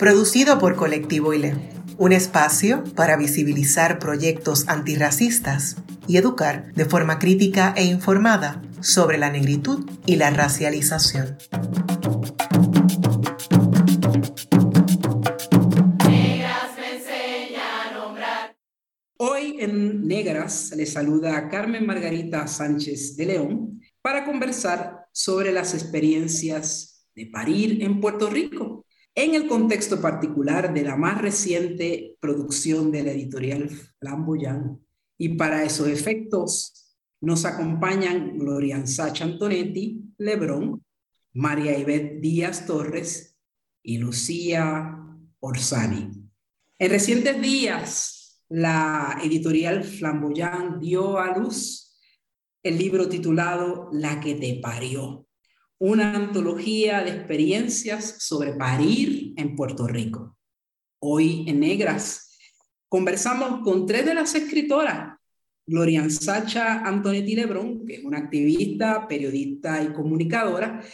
producido por Colectivo ILE, un espacio para visibilizar proyectos antirracistas y educar de forma crítica e informada sobre la negritud y la racialización. Hoy en Negras le saluda a Carmen Margarita Sánchez de León para conversar sobre las experiencias de parir en Puerto Rico en el contexto particular de la más reciente producción de la editorial Flamboyant. Y para esos efectos nos acompañan Gloria Sacha Antonetti, Lebrón, María Ivette Díaz Torres y Lucía Orsani. En recientes días, la editorial Flamboyant dio a luz el libro titulado La que te parió, una antología de experiencias sobre parir en Puerto Rico. Hoy en Negras conversamos con tres de las escritoras, Glorian Sacha Antonetti Lebrón, que es una activista, periodista y comunicadora,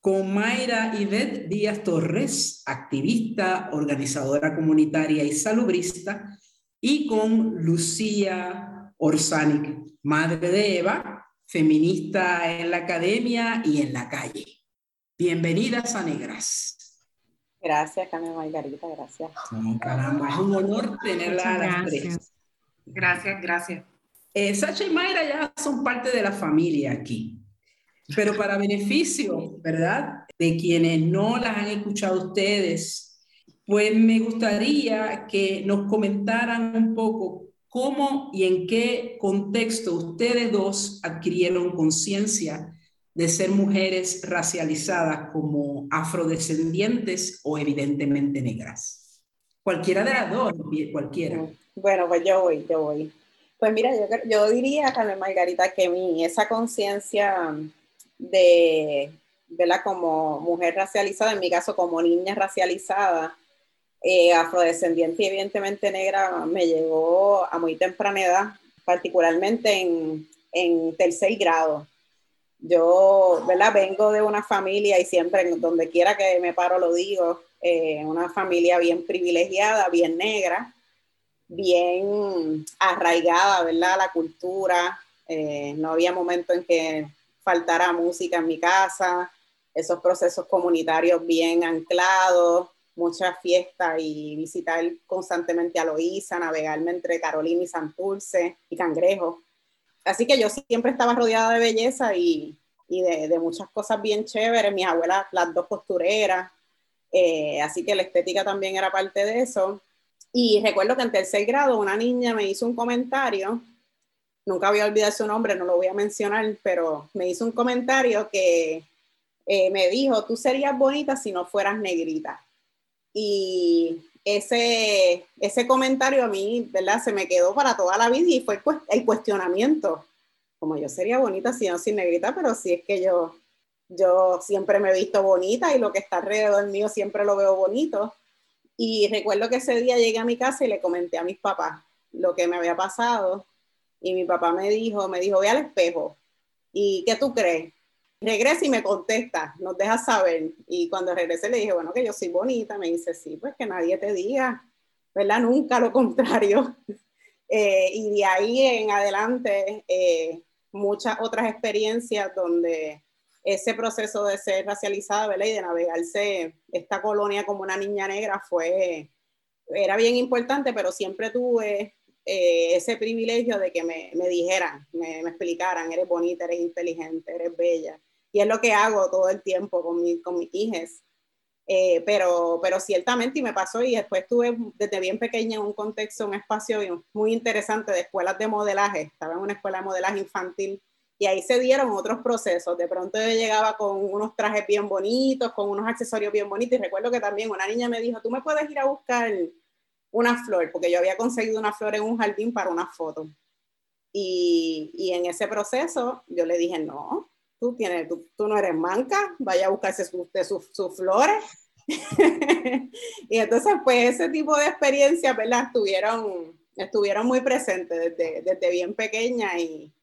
con Mayra Ivette Díaz Torres, activista, organizadora comunitaria y salubrista, y con Lucía Orsanic, madre de Eva, feminista en la academia y en la calle. Bienvenidas a Negras. Gracias, Carmen Margarita, gracias. caramba, es un honor tenerla a las tres. Gracias, gracias. Eh, Sacha y Mayra ya son parte de la familia aquí, pero para beneficio, ¿verdad? De quienes no las han escuchado ustedes, pues me gustaría que nos comentaran un poco ¿Cómo y en qué contexto ustedes dos adquirieron conciencia de ser mujeres racializadas como afrodescendientes o evidentemente negras? Cualquiera de las dos, cualquiera. Bueno, pues yo voy, yo voy. Pues mira, yo, yo diría, Carmen Margarita, que mi, esa conciencia de, verla como mujer racializada, en mi caso como niña racializada, eh, afrodescendiente y evidentemente negra me llegó a muy temprana edad, particularmente en, en tercer grado. Yo, ¿verdad? Vengo de una familia y siempre, donde quiera que me paro, lo digo, eh, una familia bien privilegiada, bien negra, bien arraigada, ¿verdad? La cultura. Eh, no había momento en que faltara música en mi casa, esos procesos comunitarios bien anclados, muchas fiestas y visitar constantemente a Loíza, navegarme entre Carolina y Santurce y Cangrejo. Así que yo siempre estaba rodeada de belleza y, y de, de, muchas cosas bien chéveres. Mis abuelas, las dos costureras, eh, así que la estética también era parte de eso. Y recuerdo que en tercer grado una niña me hizo un comentario, nunca voy a olvidar su nombre, no lo voy a mencionar, pero me hizo un comentario que eh, me dijo, tú serías bonita si no fueras negrita. Y ese, ese comentario a mí, ¿verdad? Se me quedó para toda la vida y fue el cuestionamiento. Como yo sería bonita si no sin negrita, pero si es que yo, yo siempre me he visto bonita y lo que está alrededor mío siempre lo veo bonito. Y recuerdo que ese día llegué a mi casa y le comenté a mis papás lo que me había pasado. Y mi papá me dijo, me dijo, ve al espejo. ¿Y qué tú crees? Regresa y me contesta, nos deja saber. Y cuando regresé le dije, bueno, que yo soy bonita. Me dice, sí, pues que nadie te diga, ¿verdad? Nunca lo contrario. Eh, y de ahí en adelante, eh, muchas otras experiencias donde ese proceso de ser racializada, ¿verdad? Y de navegarse esta colonia como una niña negra fue, era bien importante, pero siempre tuve eh, ese privilegio de que me, me dijeran, me, me, explicaran, eres bonita, eres inteligente, eres bella y es lo que hago todo el tiempo con, mi, con mis hijas. Eh, pero, pero ciertamente y me pasó y después estuve desde bien pequeña en un contexto, un espacio muy interesante de escuelas de modelaje. Estaba en una escuela de modelaje infantil Y ahí se dieron otros procesos. De pronto yo llegaba con unos trajes bien bonitos, con unos accesorios bien bonitos. Y recuerdo que también una niña me dijo, tú me puedes ir a buscar una flor, porque yo había conseguido una flor en un jardín para una foto. Y, y en ese proceso yo le dije, no, tú, tienes, tú, tú no eres manca, vaya a buscarse sus sus flores. y entonces, pues ese tipo de experiencias, ¿verdad? Estuvieron, estuvieron muy presentes desde, desde bien pequeña y,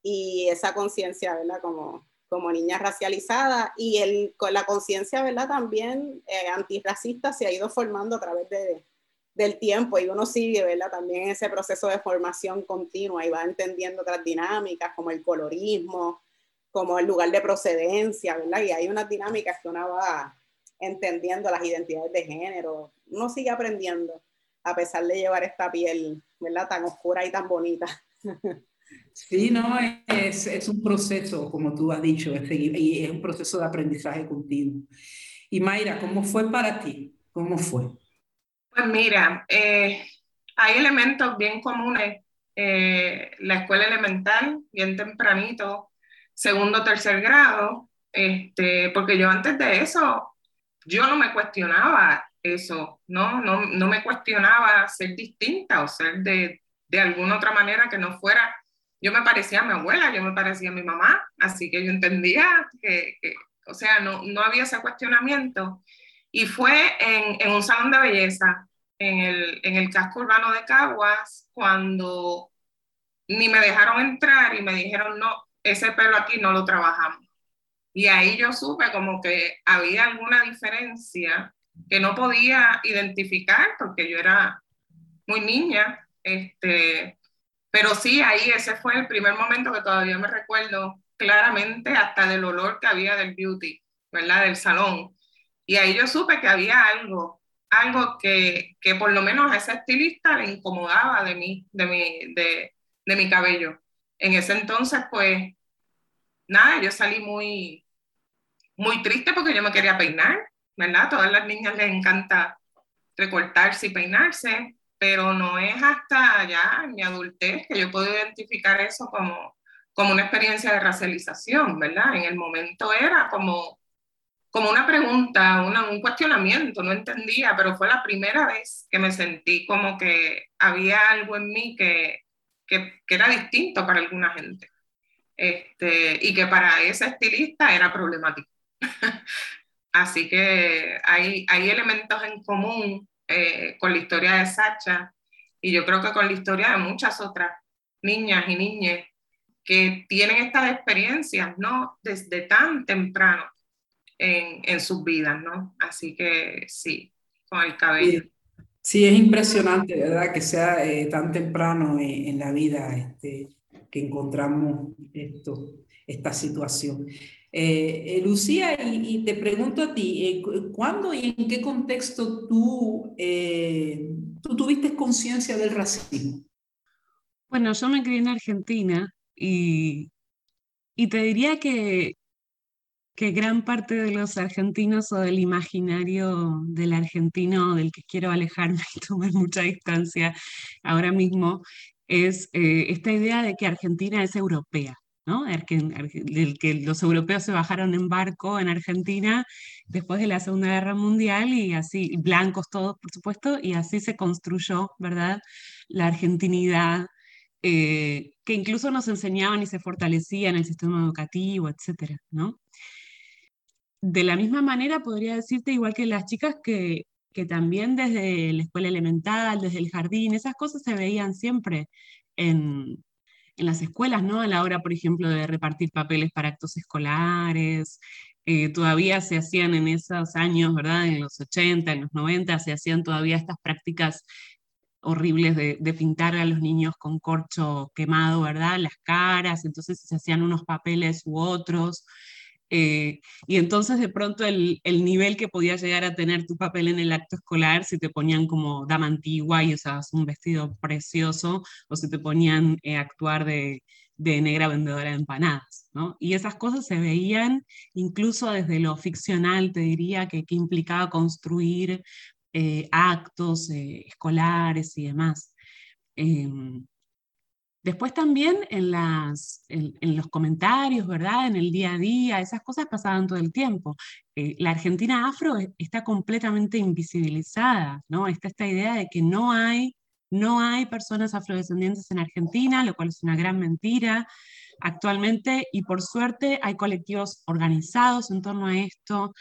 y esa conciencia, ¿verdad? Como, como niña racializada y el, con la conciencia, ¿verdad? También eh, antirracista se ha ido formando a través de, del tiempo y uno sigue, ¿verdad? También ese proceso de formación continua y va entendiendo otras dinámicas como el colorismo, como el lugar de procedencia, ¿verdad? Y hay unas dinámicas que uno va entendiendo las identidades de género, uno sigue aprendiendo a pesar de llevar esta piel, ¿verdad? Tan oscura y tan bonita. Sí, no, es, es un proceso, como tú has dicho, y es un proceso de aprendizaje continuo. Y Mayra, ¿cómo fue para ti? ¿Cómo fue? Pues mira, eh, hay elementos bien comunes. Eh, la escuela elemental, bien tempranito, segundo, tercer grado, este, porque yo antes de eso, yo no me cuestionaba eso, ¿no? No, no me cuestionaba ser distinta o ser de, de alguna otra manera que no fuera. Yo me parecía a mi abuela, yo me parecía a mi mamá, así que yo entendía que, que o sea, no, no había ese cuestionamiento. Y fue en, en un salón de belleza, en el, en el casco urbano de Caguas, cuando ni me dejaron entrar y me dijeron, no, ese pelo aquí no lo trabajamos. Y ahí yo supe como que había alguna diferencia que no podía identificar porque yo era muy niña, este, pero sí, ahí ese fue el primer momento que todavía me recuerdo claramente hasta del olor que había del beauty, ¿verdad? Del salón. Y ahí yo supe que había algo, algo que, que por lo menos a ese estilista le incomodaba de mí, de mi, de, de mi cabello. En ese entonces, pues, nada, yo salí muy, muy triste porque yo me quería peinar, ¿verdad? A todas las niñas les encanta recortarse y peinarse, pero no es hasta ya mi adultez que yo puedo identificar eso como, como una experiencia de racialización, ¿verdad? En el momento era como como una pregunta, un cuestionamiento, no entendía, pero fue la primera vez que me sentí como que había algo en mí que, que, era distinto para alguna gente. Este, y que para ese estilista era problemático. Así que hay, hay elementos en común eh, con la historia de Sacha y yo creo que con la historia de muchas otras niñas y niñas que tienen estas experiencias, ¿no? Desde tan temprano en, sus vidas, ¿no? Así que sí, con el cabello. Es impresionante, ¿verdad? Que sea eh, tan temprano en, la vida este, que encontramos esto, esta situación. Eh, eh, Lucía, y, te pregunto a ti, ¿cuándo y en qué contexto tú, tú tuviste conciencia del racismo? Bueno, yo me crié en Argentina y, y te diría que que gran parte de los argentinos o del imaginario del argentino del que quiero alejarme y tomar mucha distancia ahora mismo es eh, esta idea de que Argentina es europea. ¿no? Del que los europeos se bajaron en barco en Argentina después de la Segunda Guerra Mundial y así, blancos todos, por supuesto, y así se construyó, ¿verdad? La argentinidad, eh, que incluso nos enseñaban y se fortalecía en el sistema educativo, etcétera, ¿no? De la misma manera podría decirte, igual que las chicas, que, que también desde la escuela elemental, desde el jardín, esas cosas se veían siempre en, en las escuelas, ¿no? A la hora, por ejemplo, de repartir papeles para actos escolares, eh, todavía se hacían en esos años, ¿verdad? En los 80, en los 90, se hacían todavía estas prácticas horribles de, de, pintar a los niños con corcho quemado, ¿verdad? Las caras, entonces se hacían unos papeles u otros. Eh, y entonces de pronto el, el, nivel que podía llegar a tener tu papel en el acto escolar, si te ponían como dama antigua y usabas un vestido precioso, o si te ponían eh, actuar de, de, negra vendedora de empanadas, ¿no? Y esas cosas se veían incluso desde lo ficcional, te diría, que, que implicaba construir eh, actos escolares y demás. Em, Después también en, los comentarios, ¿verdad? En el día a día, esas cosas pasaban todo el tiempo. Eh, la Argentina afro está completamente invisibilizada, ¿no? Está esta idea de que no hay, no hay personas afrodescendientes en Argentina, lo cual es una gran mentira actualmente, y por suerte hay colectivos organizados en torno a esto,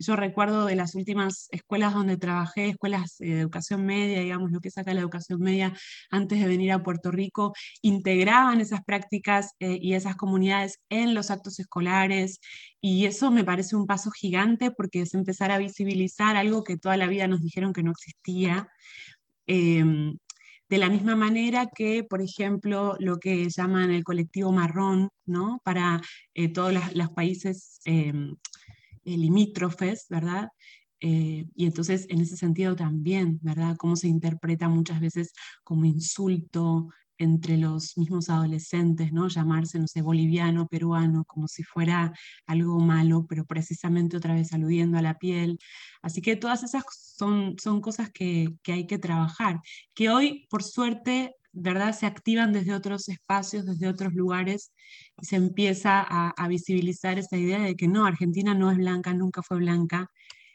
yo recuerdo de las últimas escuelas donde trabajé, escuelas de educación media, digamos, lo que saca la educación media antes de venir a Puerto Rico, integraban esas prácticas eh, y esas comunidades en los actos escolares y eso me parece un paso gigante porque es empezar a visibilizar algo que toda la vida nos dijeron que no existía. Em, de la misma manera que, por ejemplo, lo que llaman el colectivo marrón, ¿no? Para eh, todos los países em, eh, limítrofes, ¿verdad? Eh, y entonces, en ese sentido también, ¿verdad? Cómo se interpreta muchas veces como insulto entre los mismos adolescentes, ¿no? Llamarse, no sé, boliviano, peruano, como si fuera algo malo, pero precisamente otra vez aludiendo a la piel. Así que todas esas son, son cosas que, que hay que trabajar, que hoy, por suerte, ¿verdad? Se activan desde otros espacios, desde otros lugares, y se empieza a, visibilizar esa idea de que no, Argentina no es blanca, nunca fue blanca.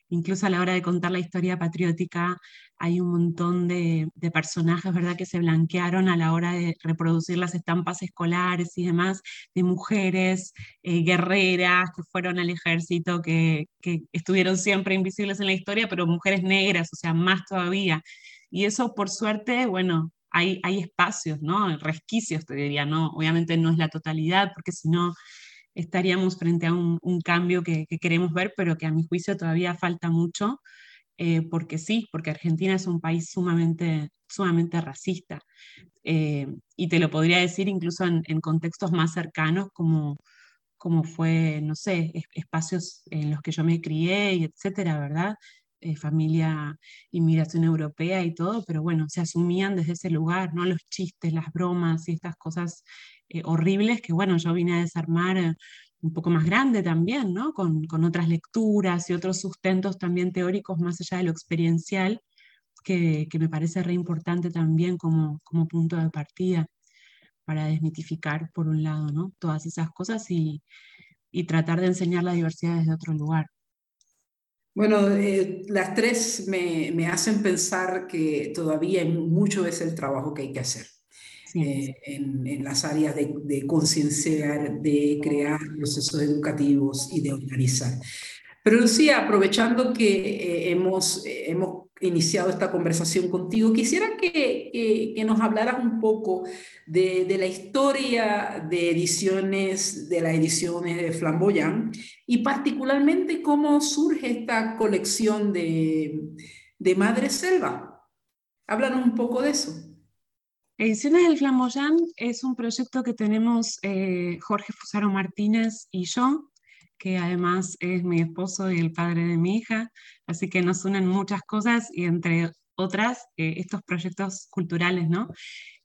Incluso a la hora de contar la historia patriótica hay un montón de, personajes, ¿verdad?, que se blanquearon a la hora de reproducir las estampas escolares y demás, de mujeres eh, guerreras que fueron al ejército, que, que estuvieron siempre invisibles en la historia, pero mujeres negras, o sea, más todavía. Y eso, por suerte, bueno, hay, espacios, ¿no? Resquicios, te diría, ¿no? Obviamente no es la totalidad, porque si no estaríamos frente a un, cambio que, queremos ver, pero que a mi juicio todavía falta mucho, eh, porque sí, porque Argentina es un país sumamente, sumamente racista. Eh, y te lo podría decir incluso en, contextos más cercanos, como, como fue, no sé, espacios en los que yo me crié, y etcétera, ¿verdad? Eh, familia, inmigración europea y todo, pero bueno, se asumían desde ese lugar, ¿no? Los chistes, las bromas y estas cosas eh, horribles que, bueno, yo vine a desarmar eh, un poco más grande también, ¿no? Con, con, otras lecturas y otros sustentos también teóricos más allá de lo experiencial, que, que me parece re importante también como, como punto de partida para desmitificar, por un lado, ¿no? Todas esas cosas y, y tratar de enseñar la diversidad desde otro lugar. Bueno, eh, las tres me, me, hacen pensar que todavía mucho es el trabajo que hay que hacer. Eh, en, en, las áreas de, de concienciar, de crear procesos educativos y de organizar. Pero Lucía, aprovechando que eh, hemos, hemos iniciado esta conversación contigo, quisiera que, que, nos hablaras un poco de, de, la historia de ediciones, de las ediciones de Flamboyant y particularmente cómo surge esta colección de, de Madre Selva. Háblanos un poco de eso. Ediciones del Flamboyant es un proyecto que tenemos eh, Jorge Fusaro Martínez y yo, que además es mi esposo y el padre de mi hija, así que nos unen muchas cosas y entre otras eh, estos proyectos culturales, ¿no?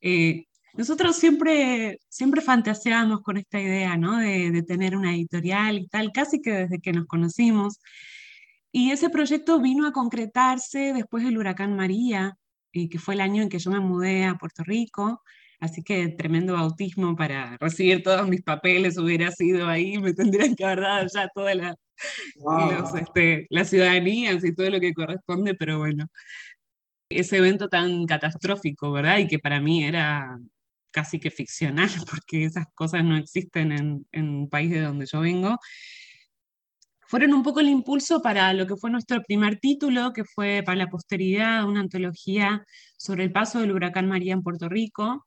Eh, nosotros siempre, siempre fantaseamos con esta idea, ¿no? De, tener una editorial y tal, casi que desde que nos conocimos. Y ese proyecto vino a concretarse después del huracán María, y que fue el año en que yo me mudé a Puerto Rico. Así que tremendo bautismo para recibir todos mis papeles hubiera sido ahí, me tendrían que haber dado ya todas la, este, las ciudadanías y todo lo que corresponde, pero bueno, ese evento tan catastrófico, ¿verdad? Y que para mí era casi que ficcional, porque esas cosas no existen en, en un país de donde yo vengo, fueron un poco el impulso para lo que fue nuestro primer título, que fue para la posteridad, una antología sobre el paso del huracán María en Puerto Rico,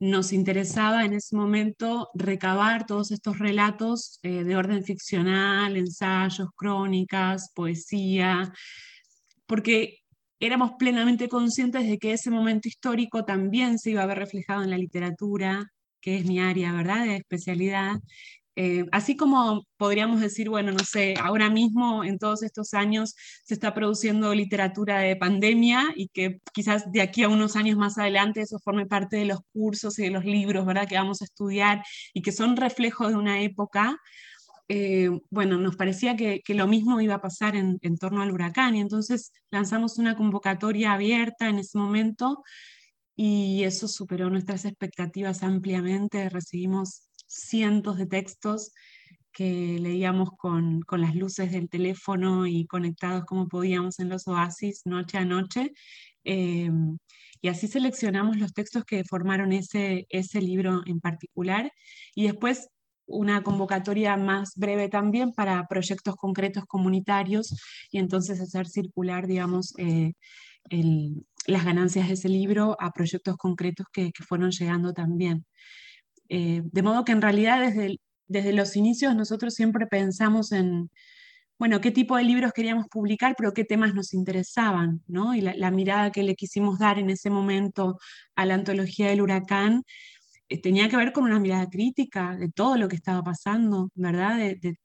nos interesaba en ese momento recabar todos estos relatos eh, de orden ficcional, ensayos, crónicas, poesía, porque éramos plenamente conscientes de que ese momento histórico también se iba a ver reflejado en la literatura, que es mi área, ¿verdad?, de especialidad, eh, así como podríamos decir, bueno, no sé, ahora mismo en todos estos años se está produciendo literatura de pandemia y que quizás de aquí a unos años más adelante eso forme parte de los cursos y de los libros, ¿verdad? Que vamos a estudiar y que son reflejos de una época. Eh, bueno, nos parecía que, lo mismo iba a pasar en, en torno al huracán y entonces lanzamos una convocatoria abierta en ese momento y eso superó nuestras expectativas ampliamente. Recibimos cientos de textos que leíamos con, con, las luces del teléfono y conectados como podíamos en los oasis noche a noche. Eh, y así seleccionamos los textos que formaron ese, ese libro en particular. Y después una convocatoria más breve también para proyectos concretos comunitarios y entonces hacer circular, digamos, eh, las ganancias de ese libro a proyectos concretos que, fueron llegando también. Eh, de modo que en realidad desde, desde los inicios nosotros siempre pensamos en, bueno, qué tipo de libros queríamos publicar, pero qué temas nos interesaban, ¿no? Y la, mirada que le quisimos dar en ese momento a la antología del huracán eh, tenía que ver con una mirada crítica de todo lo que estaba pasando, ¿verdad? De,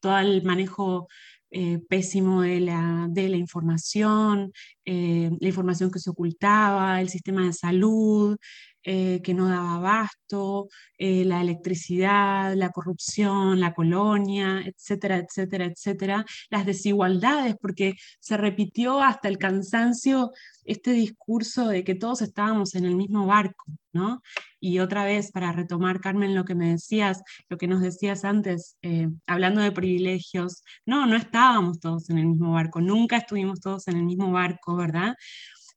todo el manejo eh, pésimo de la, de la información, la información que se ocultaba, el sistema de salud, eh, que no daba abasto, eh, la electricidad, la corrupción, la colonia, etcétera, etcétera, etcétera, las desigualdades, porque se repitió hasta el cansancio este discurso de que todos estábamos en el mismo barco, ¿no? Y otra vez, para retomar, Carmen, lo que me decías, lo que nos decías antes, eh, hablando de privilegios, no, no estábamos todos en el mismo barco, nunca estuvimos todos en el mismo barco, ¿verdad?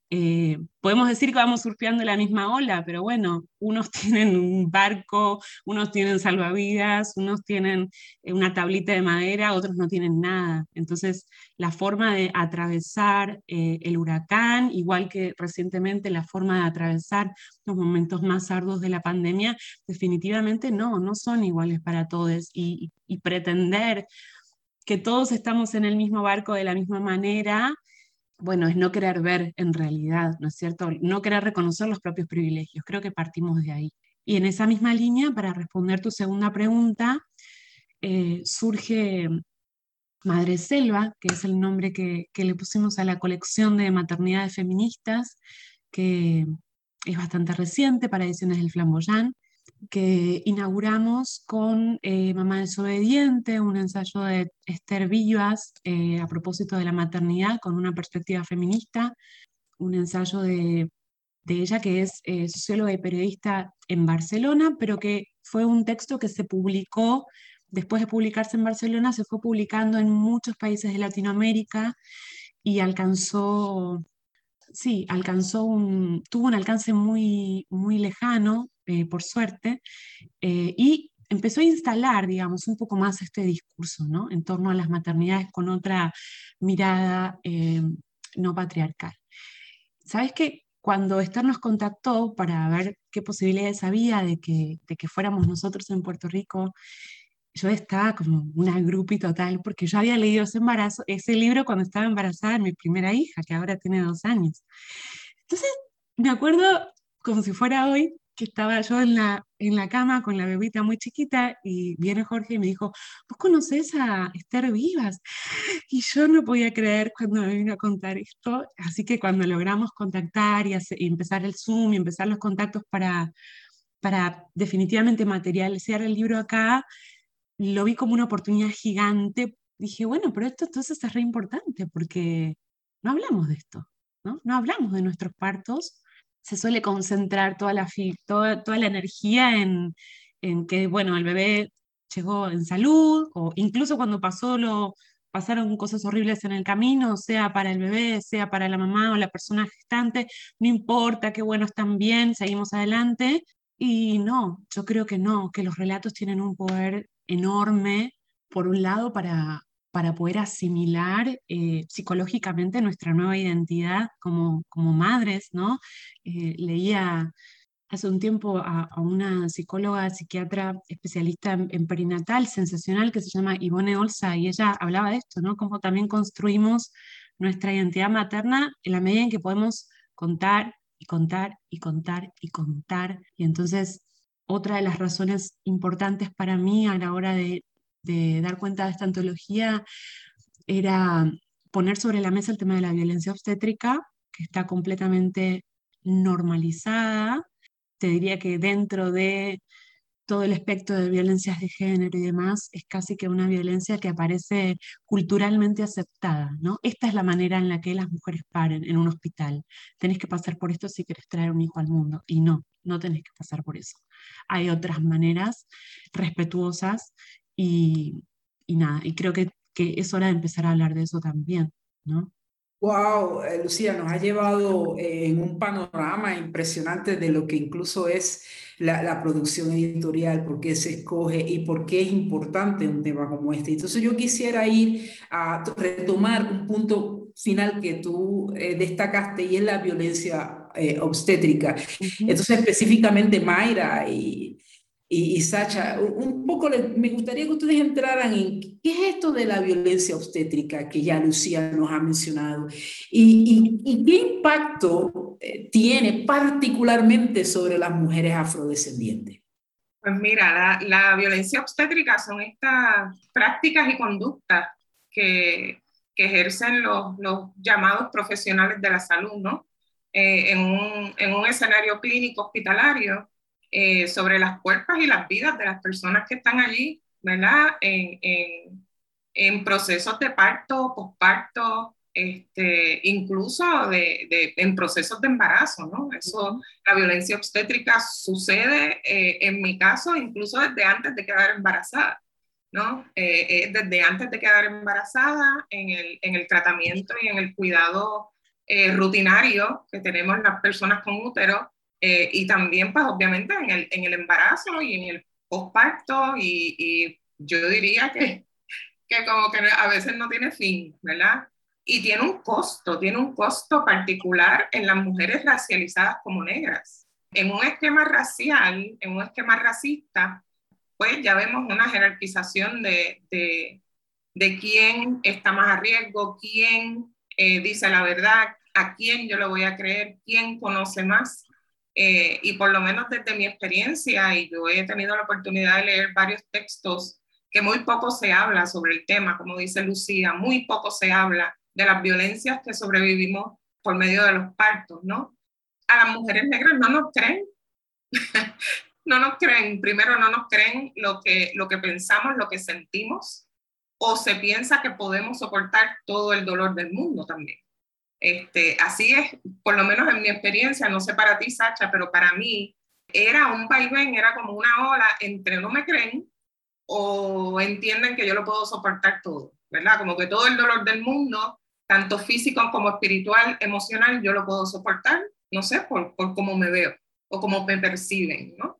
Eh, podemos decir que vamos surfeando la misma ola, pero bueno, unos tienen un barco, unos tienen salvavidas, unos tienen eh, una tablita de madera, otros no tienen nada. Entonces, la forma de atravesar eh, el huracán, igual que recientemente la forma de atravesar los momentos más arduos de la pandemia, definitivamente no, no son iguales para todos. y pretender que todos estamos en el mismo barco de la misma manera, bueno, es no querer ver en realidad, ¿no es cierto? No querer reconocer los propios privilegios. Creo que partimos de ahí. Y en esa misma línea, para responder tu segunda pregunta, eh, surge Madre Selva, que es el nombre que, le pusimos a la colección de maternidades feministas, que es bastante reciente para ediciones del Flamboyán que inauguramos con eh, Mamá Desobediente, un ensayo de Esther Vivas eh, a propósito de la maternidad con una perspectiva feminista, un ensayo de, ella que es eh, socióloga y periodista en Barcelona, pero que fue un texto que se publicó, después de publicarse en Barcelona, se fue publicando en muchos países de Latinoamérica y alcanzó sí, alcanzó un, tuvo un alcance muy, muy lejano, eh, por suerte, eh, y empezó a instalar, digamos, un poco más este discurso, ¿no? En torno a las maternidades con otra mirada eh, no patriarcal. ¿Sabes qué? Cuando Esther nos contactó para ver qué posibilidades había de que, de que fuéramos nosotros en Puerto Rico yo estaba como una grupi total, porque yo había leído ese embarazo, ese libro cuando estaba embarazada de mi primera hija, que ahora tiene dos años. Entonces, me acuerdo como si fuera hoy, que estaba yo en la, en la cama con la bebita muy chiquita y viene Jorge y me dijo, ¿vos conocés a Esther Vivas? Y yo no podía creer cuando me vino a contar esto, así que cuando logramos contactar y, y empezar el Zoom y empezar los contactos para, para definitivamente materializar el libro acá, lo vi como una oportunidad gigante. Dije, bueno, pero esto entonces es re importante porque no hablamos de esto, ¿no? No hablamos de nuestros partos. Se suele concentrar toda la, toda, toda la energía en, en que, bueno, el bebé llegó en salud, o incluso cuando pasó lo, pasaron cosas horribles en el camino, sea para el bebé, sea para la mamá o la persona gestante, no importa, qué bueno, están bien, seguimos adelante. Y no, yo creo que no, que los relatos tienen un poder enorme, por un lado, para, para poder asimilar eh, psicológicamente nuestra nueva identidad como, como madres, ¿no? Eh, leía hace un tiempo a, una psicóloga, psiquiatra especialista en, perinatal, sensacional, que se llama Ivone Olsa, y ella hablaba de esto, ¿no? Cómo también construimos nuestra identidad materna en la medida en que podemos contar y contar y contar y contar. Y entonces otra de las razones importantes para mí a la hora de, dar cuenta de esta antología era poner sobre la mesa el tema de la violencia obstétrica, que está completamente normalizada. Te diría que dentro de todo el espectro de violencias de género y demás es casi que una violencia que aparece culturalmente aceptada, ¿no? Esta es la manera en la que las mujeres paren en un hospital. Tenés que pasar por esto si querés traer un hijo al mundo. Y no, no tenés que pasar por eso. Hay otras maneras respetuosas y, nada, y creo que, que es hora de empezar a hablar de eso también, ¿no? Wow, eh, Lucía, nos ha llevado eh, en un panorama impresionante de lo que incluso es la, la, producción editorial, por qué se escoge y por qué es importante un tema como este. Entonces yo quisiera ir a retomar un punto final que tú eh, destacaste y es la violencia obstétrica. Entonces específicamente Mayra y y, Sacha, un poco me gustaría que ustedes entraran en qué es esto de la violencia obstétrica que ya Lucía nos ha mencionado y, y, qué impacto eh, tiene particularmente sobre las mujeres afrodescendientes. Pues mira, la, la violencia obstétrica son estas prácticas y conductas que, que ejercen los, los, llamados profesionales de la salud, ¿no? Eh, en, un, en un escenario clínico hospitalario eh, sobre las cuerpos y las vidas de las personas que están allí, ¿verdad? En, en, en procesos de parto, posparto, este, incluso de, de, en procesos de embarazo, ¿no? Eso, la violencia obstétrica sucede, eh, en mi caso, incluso desde antes de quedar embarazada, ¿no? Eh, desde antes de quedar embarazada, en el, en el tratamiento y en el cuidado rutinario que tenemos las personas con útero, eh, y también, pues obviamente, en el, en el embarazo y en el postparto, y, y yo diría que, que como que a veces no tiene fin, ¿verdad? Y tiene un costo, tiene un costo particular en las mujeres racializadas como negras. En un esquema racial, en un esquema racista, pues ya vemos una jerarquización de, de, de quién está más a riesgo, quién eh, dice la verdad, a quién yo le voy a creer, quién conoce más. Eh, y por lo menos desde mi experiencia, y yo he tenido la oportunidad de leer varios textos que muy poco se habla sobre el tema, como dice Lucía, muy poco se habla de las violencias que sobrevivimos por medio de los partos, ¿no? A las mujeres negras no nos creen, no nos creen, primero no nos creen lo que, lo que pensamos, lo que sentimos, o se piensa que podemos soportar todo el dolor del mundo también. Este, así es, por lo menos en mi experiencia, no sé para ti, Sacha, pero para mí era un vaivén, era como una ola entre no me creen o entienden que yo lo puedo soportar todo, ¿verdad? Como que todo el dolor del mundo, tanto físico como espiritual, emocional, yo lo puedo soportar, no sé, por, por cómo me veo o cómo me perciben, ¿no?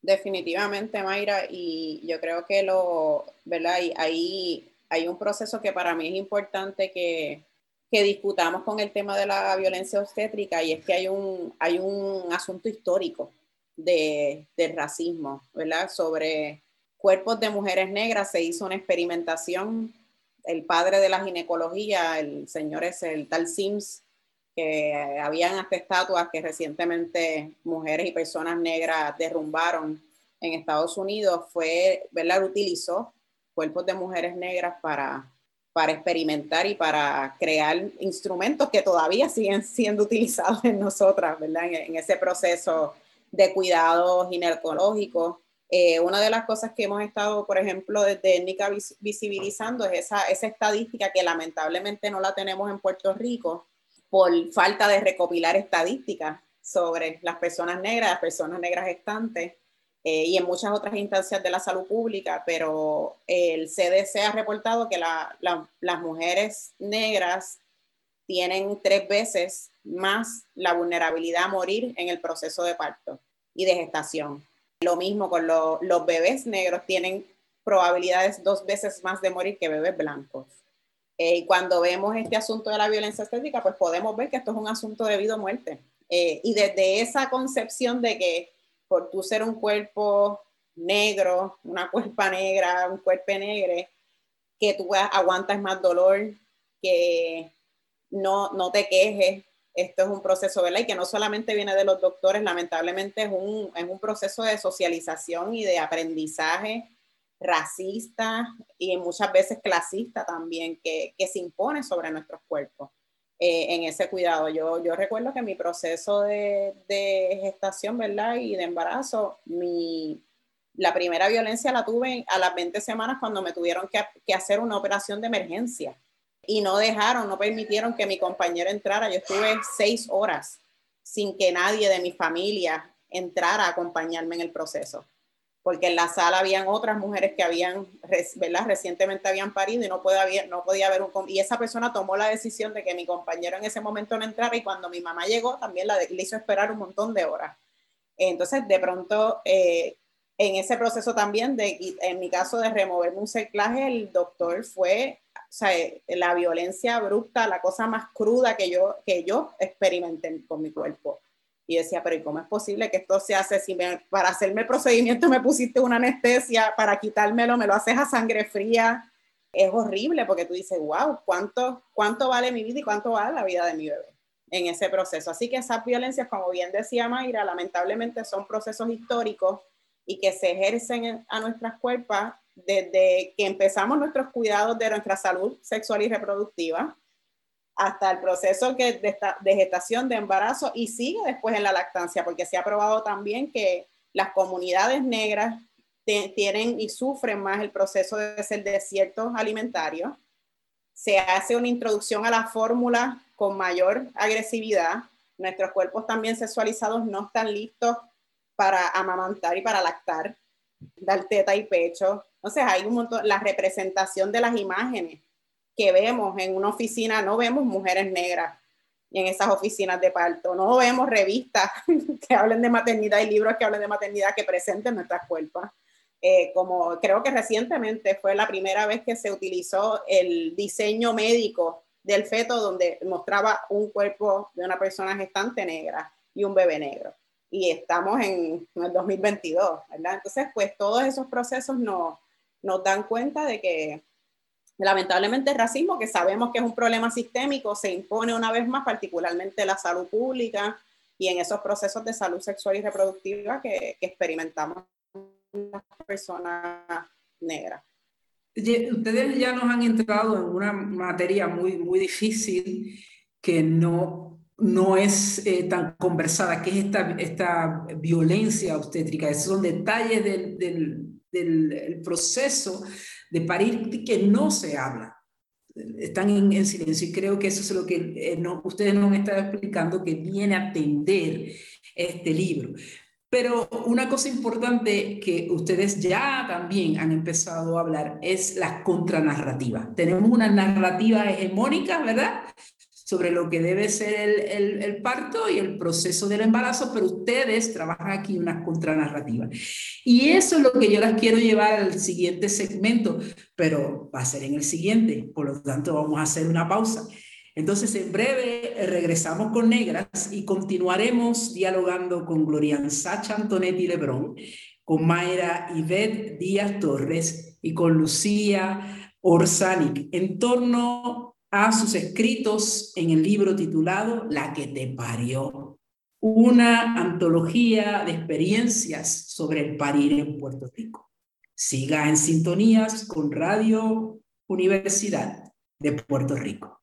Definitivamente, Mayra, y yo creo que lo, ¿verdad? Y ahí hay un proceso que para mí es importante que, que discutamos con el tema de la violencia obstétrica y es que hay un, hay un asunto histórico de, del racismo, ¿verdad? Sobre cuerpos de mujeres negras se hizo una experimentación. El padre de la ginecología, el señor es el tal Sims, que habían hasta estatuas que recientemente mujeres y personas negras derrumbaron en Estados Unidos, fue, ¿verdad? Utilizó cuerpos de mujeres negras para para experimentar y para crear instrumentos que todavía siguen siendo utilizados en nosotras, ¿verdad? En, ese proceso de cuidado ginecológico. Eh, una de las cosas que hemos estado, por ejemplo, desde étnica visibilizando es esa, esa estadística que lamentablemente no la tenemos en Puerto Rico por falta de recopilar estadísticas sobre las personas negras, las personas negras gestantes. Eh, y en muchas otras instancias de la salud pública, pero el CDC ha reportado que las mujeres negras tienen tres veces más la vulnerabilidad a morir en el proceso de parto y de gestación. Lo mismo con los bebés negros, tienen probabilidades dos veces más de morir que bebés blancos. Eh, y cuando vemos este asunto de la violencia estética, pues podemos ver que esto es un asunto de vida o muerte. Eh, y desde esa concepción de que por tú ser un cuerpo negro, una cuerpa negra, un cuerpo negro, que tú aguantas más dolor, que no, no te quejes. Esto es un proceso, ¿verdad? Y que no solamente viene de los doctores, lamentablemente es un, es un proceso de socialización y de aprendizaje racista y muchas veces clasista también, que, que se impone sobre nuestros cuerpos. Eh, en ese cuidado. Yo, yo recuerdo que mi proceso de, gestación, ¿verdad? Y de embarazo, mi, La primera violencia la tuve a las 20 semanas cuando me tuvieron que, que hacer una operación de emergencia y no dejaron, no permitieron que mi compañero entrara. Yo estuve seis horas sin que nadie de mi familia entrara a acompañarme en el proceso, porque en la sala habían otras mujeres que habían, ¿verdad? Recientemente habían parido y no podía haber, no podía haber un... Y esa persona tomó la decisión de que mi compañero en ese momento no entrara y cuando mi mamá llegó también la, le hizo esperar un montón de horas. Entonces, de pronto, eh, en ese proceso también, de, en mi caso de removerme un cerclaje, el doctor fue o sea, eh, la violencia abrupta, la cosa más cruda que yo, que yo experimenté con mi cuerpo. Y decía, pero ¿y cómo es posible que esto se hace si para hacerme el procedimiento me pusiste una anestesia, para quitármelo me lo haces a sangre fría? Es horrible porque tú dices, wow, ¿cuánto, cuánto vale mi vida y cuánto vale la vida de mi bebé en ese proceso? Así que esas violencias, como bien decía Mayra, lamentablemente son procesos históricos y que se ejercen a nuestras cuerpos desde que empezamos nuestros cuidados de nuestra salud sexual y reproductiva hasta el proceso que de, gestación, de embarazo y sigue después en la lactancia, porque se ha probado también que las comunidades negras tienen y sufren más el proceso de ser desiertos alimentarios. Se hace una introducción a la fórmula con mayor agresividad. Nuestros cuerpos también sexualizados no están listos para amamantar y para lactar, dar teta y pecho. Entonces hay un montón, la representación de las imágenes que vemos en una oficina, no vemos mujeres negras en esas oficinas de parto, no vemos revistas que hablen de maternidad y libros que hablen de maternidad que presenten nuestras cuerpos. Eh, como creo que recientemente fue la primera vez que se utilizó el diseño médico del feto donde mostraba un cuerpo de una persona gestante negra y un bebé negro y estamos en, el 2022, ¿verdad? Entonces, pues todos esos procesos nos, nos dan cuenta de que lamentablemente el racismo, que sabemos que es un problema sistémico, se impone una vez más, particularmente la salud pública y en esos procesos de salud sexual y reproductiva que, que experimentamos las personas negras. Ustedes ya nos han entrado en una materia muy, muy difícil que no no es eh, tan conversada, que es esta, esta violencia obstétrica. Esos son detalles del, del, del proceso de parir que no se habla. Están en, silencio y creo que eso es lo que eh, no, ustedes nos están explicando que viene a atender este libro. Pero una cosa importante que ustedes ya también han empezado a hablar es la contranarrativa. Tenemos una narrativa hegemónica, ¿verdad? Sobre lo que debe ser el, el, parto y el proceso del embarazo, pero ustedes trabajan aquí una contranarrativa. Y eso es lo que yo las quiero llevar al siguiente segmento, pero va a ser en el siguiente, por lo tanto vamos a hacer una pausa. Entonces, en breve eh, regresamos con Negras y continuaremos dialogando con Glorian Sacha Antonetti Lebrón, con Mayra Yvette Díaz Torres y con Lucía Orsanic en torno a sus escritos en el libro titulado La que te parió, una antología de experiencias sobre el parir en Puerto Rico. Siga en sintonías con Radio Universidad de Puerto Rico.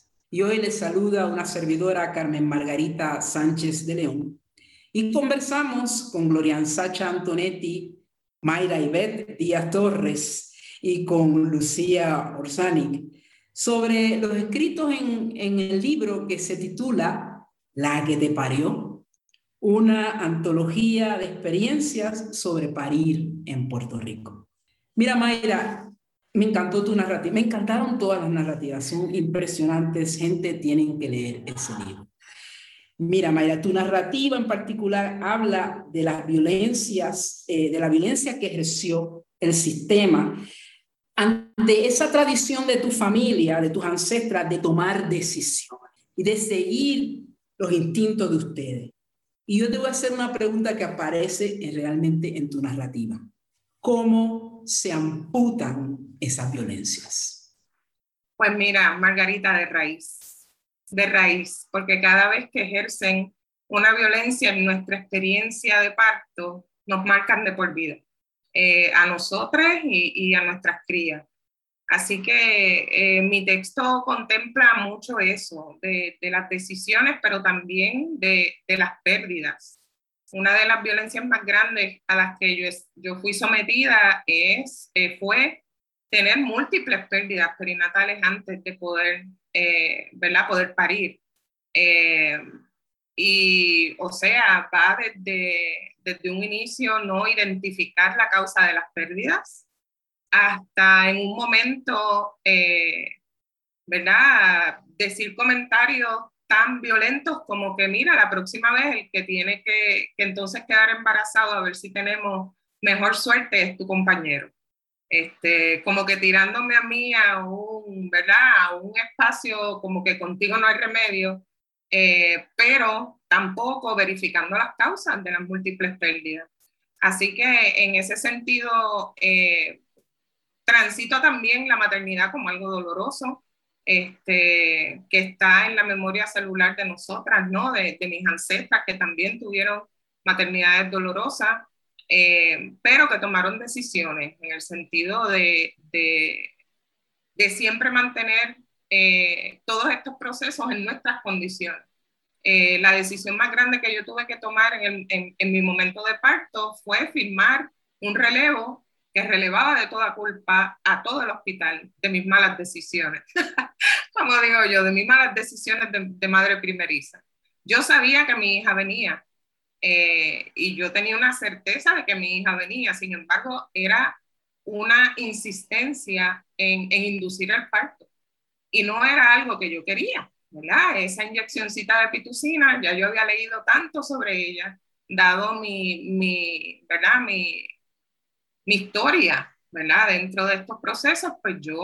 y hoy les saluda una servidora Carmen Margarita Sánchez de León y conversamos con Glorian Sacha Antonetti, Mayra Ivette Díaz Torres y con Lucía Orsanic sobre los escritos en, en el libro que se titula La que te parió, una antología de experiencias sobre parir en Puerto Rico. Mira, Mayra, me encantó tu narrativa, me encantaron todas las narrativas, son impresionantes, gente, tienen que leer ese libro. Mira, Mayra, tu narrativa en particular habla de las violencias, eh, de la violencia que ejerció el sistema ante esa tradición de tu familia, de tus ancestras, de tomar decisiones y de seguir los instintos de ustedes. Y yo te voy a hacer una pregunta que aparece realmente en tu narrativa. ¿Cómo se amputan esas violencias? Pues mira, Margarita, de raíz, de raíz, porque cada vez que ejercen una violencia en nuestra experiencia de parto, nos marcan de por vida, eh, a nosotras y, a nuestras crías. Así que eh, mi texto contempla mucho eso, de, las decisiones, pero también de, las pérdidas. Una de las violencias más grandes a las que yo, yo fui sometida es, eh, fue tener múltiples pérdidas perinatales antes de poder, ¿verdad? poder parir. y, o sea, va desde, desde un inicio no identificar la causa de las pérdidas, hasta en un momento, eh, ¿verdad? Decir comentarios tan violentos como que, mira, la próxima vez el que tiene que, que entonces quedar embarazado a ver si tenemos mejor suerte es tu compañero. Este, como que tirándome a mí a un, ¿verdad? A un espacio como que contigo no hay remedio, eh, pero tampoco verificando las causas de las múltiples pérdidas. Así que en ese sentido, eh, transito también la maternidad como algo doloroso, este, que está en la memoria celular de nosotras, ¿no? De, mis ancestras que también tuvieron maternidades dolorosas, eh, pero que tomaron decisiones en el sentido de, de, de siempre mantener eh, todos estos procesos en nuestras condiciones. Eh, la decisión más grande que yo tuve que tomar en, en, en, mi momento de parto fue firmar un relevo que relevaba de toda culpa a todo el hospital de mis malas decisiones. Como digo yo, de mis malas decisiones de, de madre primeriza. Yo sabía que mi hija venía eh, y yo tenía una certeza de que mi hija venía, sin embargo, era una insistencia en, en inducir el parto y no era algo que yo quería, ¿verdad? Esa inyeccióncita de pitucina, ya yo había leído tanto sobre ella, dado mi, mi ¿verdad? Mi, mi historia, ¿verdad? Dentro de estos procesos, pues yo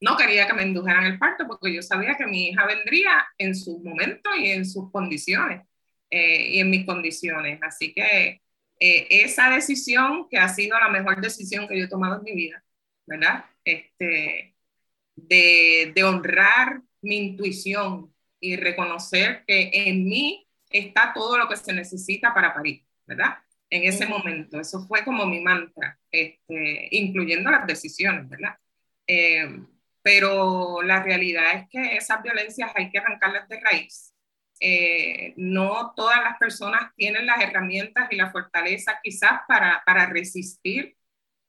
no quería que me indujeran el parto porque yo sabía que mi hija vendría en su momento y en sus condiciones eh, y en mis condiciones. Así que eh, esa decisión, que ha sido la mejor decisión que yo he tomado en mi vida, ¿verdad? Este, de, de honrar mi intuición y reconocer que en mí está todo lo que se necesita para parir, ¿verdad? En ese momento, eso fue como mi mantra, este, incluyendo las decisiones, ¿verdad? Eh, pero la realidad es que esas violencias hay que arrancarlas de raíz. Eh, no todas las personas tienen las herramientas y la fortaleza quizás para, para resistir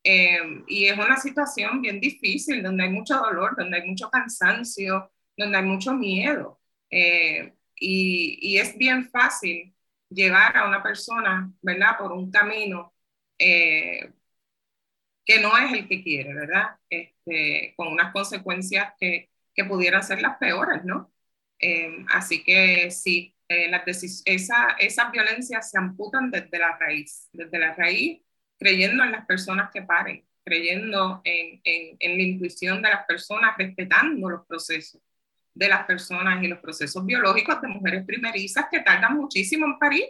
eh, y es una situación bien difícil, donde hay mucho dolor, donde hay mucho cansancio, donde hay mucho miedo. Eh, y, y, es bien fácil llevar a una persona, ¿verdad?, por un camino que no es el que quiere, ¿verdad? Este, con unas consecuencias que, que, pudieran ser las peores, ¿no? Eh, así que sí, esa, esas violencias se amputan desde la raíz, desde la raíz, creyendo en las personas que paren, creyendo en, en, en la intuición de las personas, respetando los procesos de las personas y los procesos biológicos de mujeres primerizas que tardan muchísimo en parir.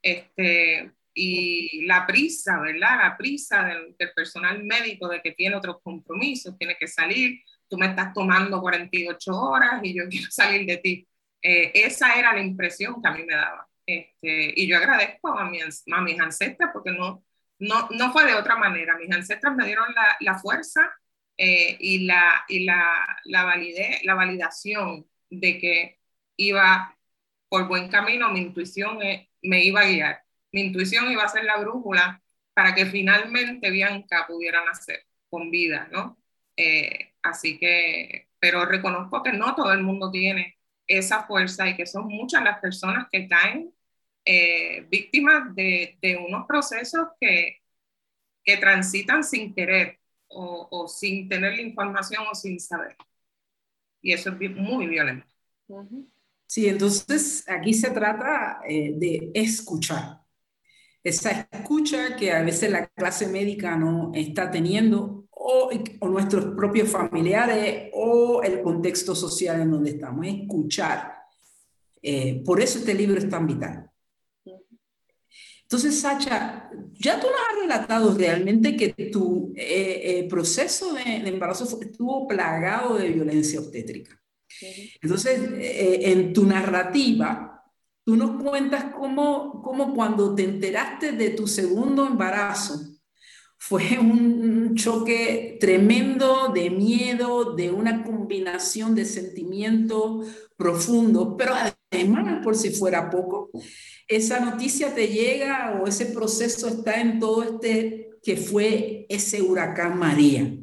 Este, y la prisa, ¿verdad? La prisa del, personal médico de que tiene otros compromisos, tiene que salir, tú me estás tomando 48 horas y yo quiero salir de ti. Eh, esa era la impresión que a mí me daba. Este, y yo agradezco a, mi, a mis ancestras porque no, no, no fue de otra manera. Mis ancestras me dieron la, la fuerza eh, y, la, y la, la, validez, la validación de que iba por buen camino, mi intuición me iba a guiar. Mi intuición iba a ser la brújula para que finalmente Bianca pudiera nacer con vida, ¿no? Eh, así que, pero reconozco que no todo el mundo tiene esa fuerza y que son muchas las personas que caen eh, víctimas de, de, unos procesos que, que transitan sin querer o, sin tener la información o sin saber. Y eso es muy violento. Sí, entonces aquí se trata eh, de escuchar. Esa escucha que a veces la clase médica no está teniendo o, o nuestros propios familiares o el contexto social en donde estamos. Escuchar. Eh, por eso este libro es tan vital. Entonces, Sacha, ya tú nos has relatado realmente que tu eh, eh, proceso de, embarazo estuvo plagado de violencia obstétrica. Entonces, eh, en tu narrativa, tú nos cuentas cómo, cómo cuando te enteraste de tu segundo embarazo, fue un choque tremendo de miedo, de una combinación de sentimientos profundos, pero además, por si fuera poco, esa noticia te llega o ese proceso está en todo este que fue ese huracán María.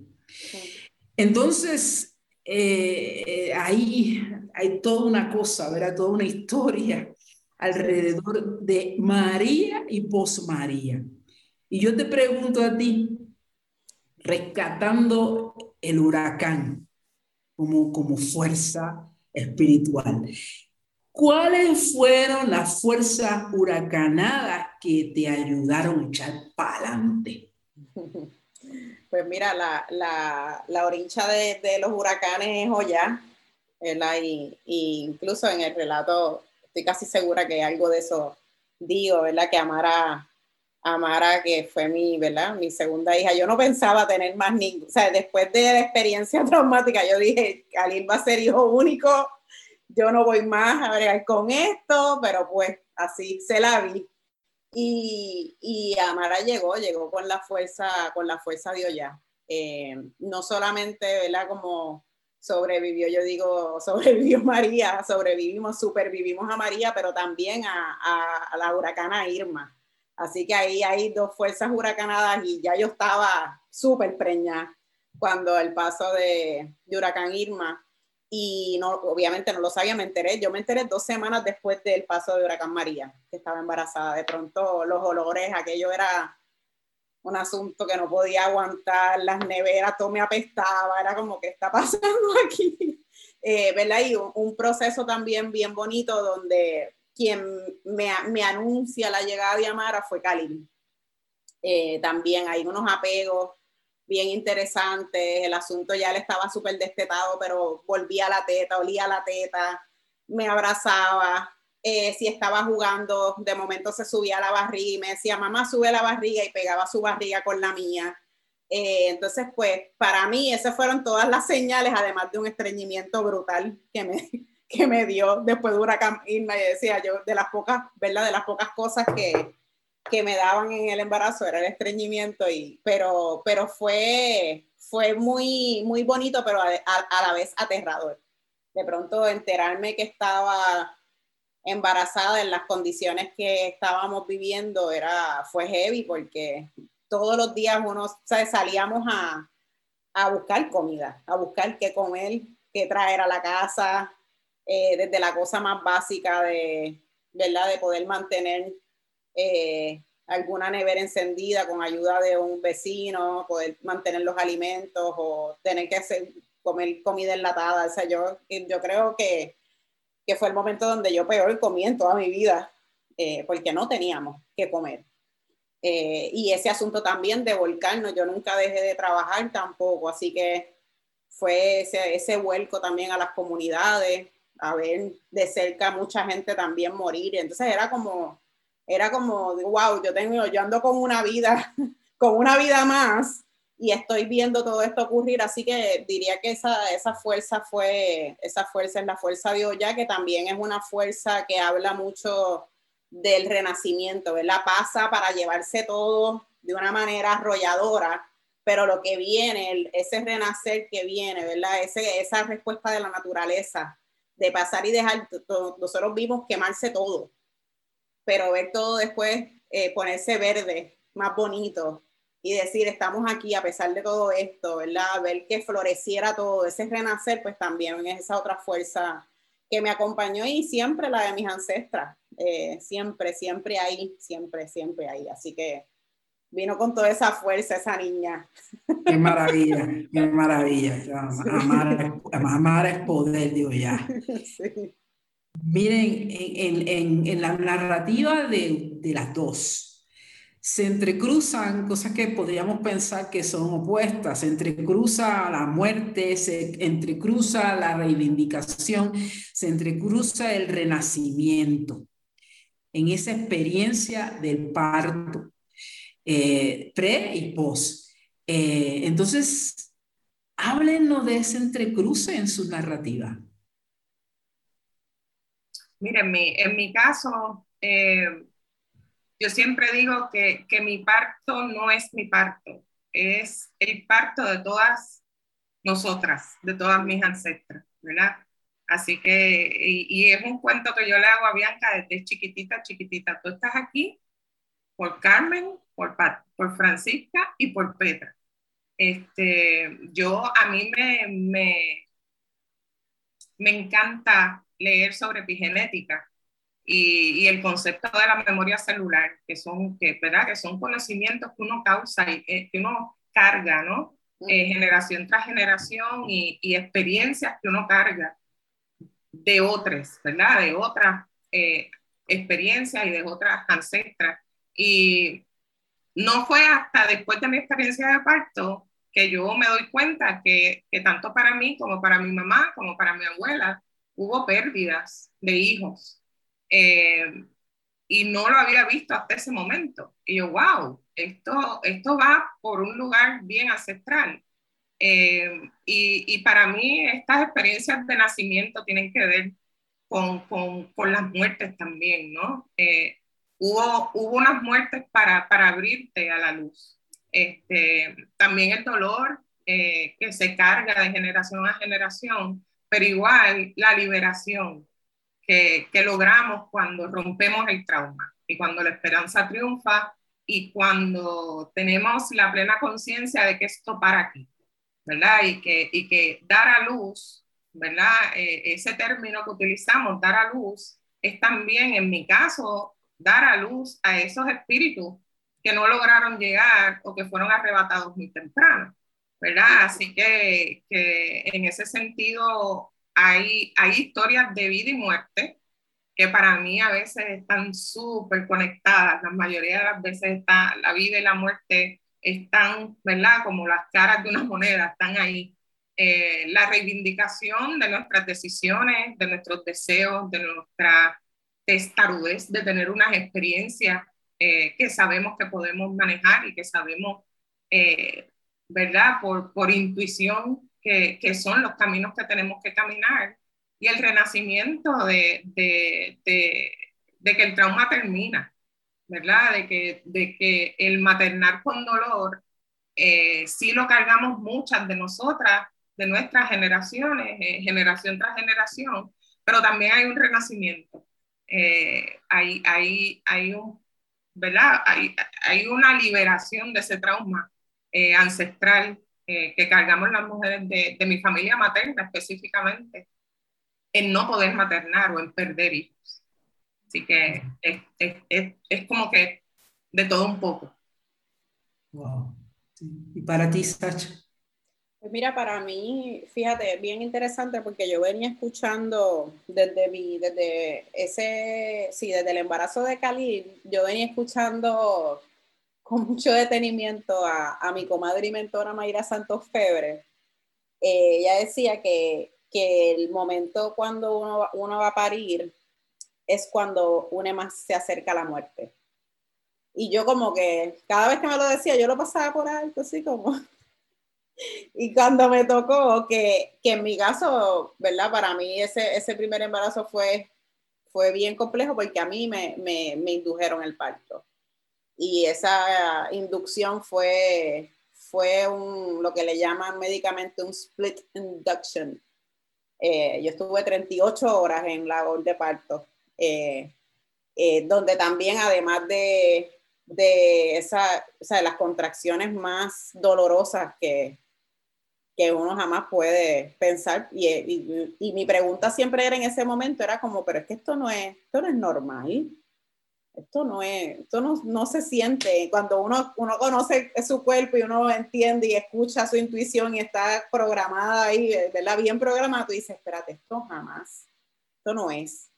Entonces, eh, ahí hay toda una cosa, ¿verdad? Toda una historia alrededor de María y pos María. Y yo te pregunto a ti, rescatando el huracán como, como fuerza espiritual, ¿Cuáles fueron las fuerzas huracanadas que te ayudaron a echar para adelante? Pues mira, la, la, la orincha de, de, los huracanes es Joya, Y, incluso en el relato estoy casi segura que algo de eso digo, ¿verdad? Que Amara, Amara, que fue mi, ¿verdad? Mi segunda hija, yo no pensaba tener más ningún, o sea, después de la experiencia traumática, yo dije, Khalil va a ser hijo único, yo no voy más a bregar con esto, pero pues así se la vi. Y, y Amara llegó, llegó con la fuerza, con la fuerza de ya. Eh, no solamente, ¿verdad? Como sobrevivió, yo digo, sobrevivió María, sobrevivimos, supervivimos a María, pero también a, a, la huracana Irma. Así que ahí hay dos fuerzas huracanadas y ya yo estaba súper preñada cuando el paso de, huracán Irma y no, obviamente no lo sabía, me enteré, yo me enteré dos semanas después del paso de Huracán María, que estaba embarazada. De pronto los olores, aquello era un asunto que no podía aguantar, las neveras, todo me apestaba, era como, ¿qué está pasando aquí? Eh, ¿Verdad? Y un, proceso también bien bonito donde quien me, anuncia la llegada de Amara fue Cali. Eh, también hay unos apegos bien interesante, el asunto ya le estaba súper destetado, pero volvía a la teta, olía la teta, me abrazaba, eh, si estaba jugando, de momento se subía la barriga y me decía, mamá, sube la barriga y pegaba su barriga con la mía. Eh, entonces, pues, para mí esas fueron todas las señales, además de un estreñimiento brutal que me, que me dio después de Huracán Irma, y decía yo, de las pocas, ¿verdad? De las pocas cosas que, que me daban en el embarazo era el estreñimiento, y, pero, pero fue, fue muy, muy bonito, pero a, la vez aterrador. De pronto enterarme que estaba embarazada en las condiciones que estábamos viviendo era, fue heavy porque todos los días uno, salíamos a, a buscar comida, a buscar qué comer, qué traer a la casa, eh, desde la cosa más básica de, ¿verdad? De poder mantener eh, alguna nevera encendida con ayuda de un vecino, poder mantener los alimentos o tener que hacer, comer comida enlatada. O sea, yo, yo creo que, que fue el momento donde yo peor comí en toda mi vida, eh, porque no teníamos que comer. Eh, y ese asunto también de volcarnos, yo nunca dejé de trabajar tampoco, así que fue ese, ese vuelco también a las comunidades, a ver de cerca mucha gente también morir. Entonces era como, era como, wow, yo tengo, yo ando con una vida, con una vida más y estoy viendo todo esto ocurrir, así que diría que esa, esa fuerza fue, esa fuerza es la fuerza de Oya, que también es una fuerza que habla mucho del renacimiento, ¿verdad? Pasa para llevarse todo de una manera arrolladora, pero lo que viene, ese renacer que viene, ¿verdad? Ese, esa respuesta de la naturaleza, de pasar y dejar, nosotros vimos quemarse todo, pero ver todo después eh, ponerse verde, más bonito y decir, estamos aquí a pesar de todo esto, ¿verdad? Ver que floreciera todo, ese renacer, pues también es esa otra fuerza que me acompañó y siempre la de mis ancestras, eh, siempre, siempre ahí, siempre, siempre ahí. Así que vino con toda esa fuerza esa niña. Qué maravilla, qué maravilla. Amar, amar, es poder, digo ya. Sí. Miren, en, la narrativa de, las dos, se entrecruzan cosas que podríamos pensar que son opuestas, se entrecruza la muerte, se entrecruza la reivindicación, se entrecruza el renacimiento. en esa experiencia del parto, eh, pre y post. Eh, entonces, háblenos de ese entrecruce en su narrativa. Miren, en mi caso, eh, yo siempre digo que, que mi parto no es mi parto, es el parto de todas nosotras, de todas mis ancestras, ¿verdad? Así que, y, es un cuento que yo le hago a Bianca desde chiquitita, chiquitita. Tú estás aquí por Carmen, por, por Francisca y por Petra. Este, yo, a mí me, me, me encanta leer sobre epigenética y, y, el concepto de la memoria celular, que son, que, ¿verdad? que son conocimientos que uno causa y eh, que uno carga, ¿no? Eh, generación tras generación y, y experiencias que uno carga de otras, ¿verdad? De otras eh, experiencias y de otras ancestras. Y no fue hasta después de mi experiencia de parto que yo me doy cuenta que, que tanto para mí como para mi mamá, como para mi abuela, hubo pérdidas de hijos. Eh, y no lo había visto hasta ese momento. Y yo, wow, esto, esto va por un lugar bien ancestral. Eh, y, y, para mí estas experiencias de nacimiento tienen que ver con, con, con las muertes también, ¿no? Eh, hubo, hubo unas muertes para, para abrirte a la luz. Este, también el dolor eh, que se carga de generación a generación, pero igual la liberación que, que logramos cuando rompemos el trauma y cuando la esperanza triunfa y cuando tenemos la plena conciencia de que esto para aquí ¿verdad? Y que, y que dar a luz, ¿verdad? Eh, ese término que utilizamos, dar a luz, es también, en mi caso, dar a luz a esos espíritus que no lograron llegar o que fueron arrebatados muy temprano, ¿verdad? Así que, que en ese sentido hay, hay historias de vida y muerte que para mí a veces están súper conectadas, la mayoría de las veces está la vida y la muerte están, ¿verdad? Como las caras de una moneda, están ahí. Eh, la reivindicación de nuestras decisiones, de nuestros deseos, de nuestra testarudez, de tener unas experiencias eh, que sabemos que podemos manejar y que sabemos, eh, ¿verdad? Por, por intuición, que, que, son los caminos que tenemos que caminar. Y el renacimiento de, de, de, de que el trauma termina, ¿verdad? De que, de que el maternar con dolor eh, sí lo cargamos muchas de nosotras, de nuestras generaciones, eh, generación tras generación, pero también hay un renacimiento. Eh, hay, hay, hay, un, ¿verdad? Hay, hay, una liberación de ese trauma eh, ancestral que cargamos las mujeres de, de mi familia materna específicamente, en no poder maternar o en perder hijos. Así que es, es, es, es como que de todo un poco. Wow. ¿Y para ti, Sacha? Pues mira, para mí, fíjate, bien interesante porque yo venía escuchando desde mi, desde ese, sí, desde el embarazo de Cali, yo venía escuchando con mucho detenimiento a, mi comadre y mentora Mayra Santos Febre. Eh, ella decía que, que el momento cuando uno, uno va a parir es cuando une más se acerca a la muerte. Y yo como que cada vez que me lo decía, yo lo pasaba por alto, así como... y cuando me tocó, que, que, en mi caso, ¿verdad? Para mí ese, ese primer embarazo fue, fue bien complejo porque a mí me, me, me indujeron el parto. Y esa inducción fue, fue un, lo que le llaman médicamente un split induction. Eh, yo estuve 38 horas en la de parto eh, eh, donde también además de, de esa, o sea, las contracciones más dolorosas que, que uno jamás puede pensar. Y, y, y, mi pregunta siempre era en ese momento, era como, pero es que esto no es, esto no es normal. Esto no es, esto no, no se siente. Cuando uno, uno conoce su cuerpo y uno entiende y escucha su intuición y está programada ahí, ¿verdad? Bien programada, tú dices, espérate, esto jamás, esto no es.